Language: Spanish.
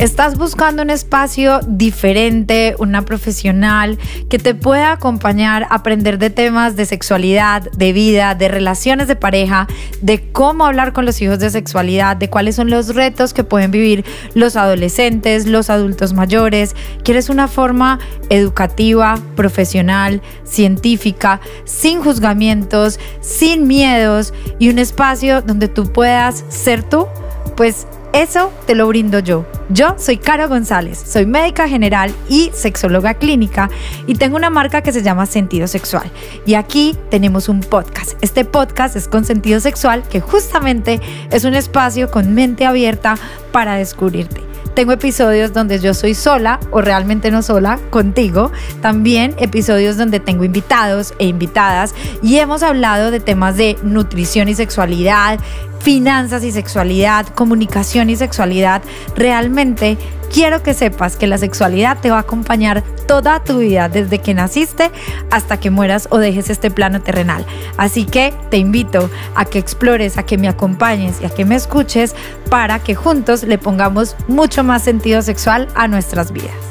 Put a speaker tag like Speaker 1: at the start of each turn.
Speaker 1: Estás buscando un espacio diferente, una profesional que te pueda acompañar a aprender de temas de sexualidad, de vida, de relaciones de pareja, de cómo hablar con los hijos de sexualidad, de cuáles son los retos que pueden vivir los adolescentes, los adultos mayores. ¿Quieres una forma educativa, profesional, científica, sin juzgamientos, sin miedos y un espacio donde tú puedas ser tú? Pues eso te lo brindo yo. Yo soy Caro González, soy médica general y sexóloga clínica y tengo una marca que se llama Sentido Sexual. Y aquí tenemos un podcast. Este podcast es con sentido sexual que justamente es un espacio con mente abierta para descubrirte. Tengo episodios donde yo soy sola o realmente no sola contigo. También episodios donde tengo invitados e invitadas y hemos hablado de temas de nutrición y sexualidad, finanzas y sexualidad, comunicación y sexualidad, realmente quiero que sepas que la sexualidad te va a acompañar toda tu vida, desde que naciste hasta que mueras o dejes este plano terrenal. Así que te invito a que explores, a que me acompañes y a que me escuches para que juntos le pongamos mucho más sentido sexual a nuestras vidas.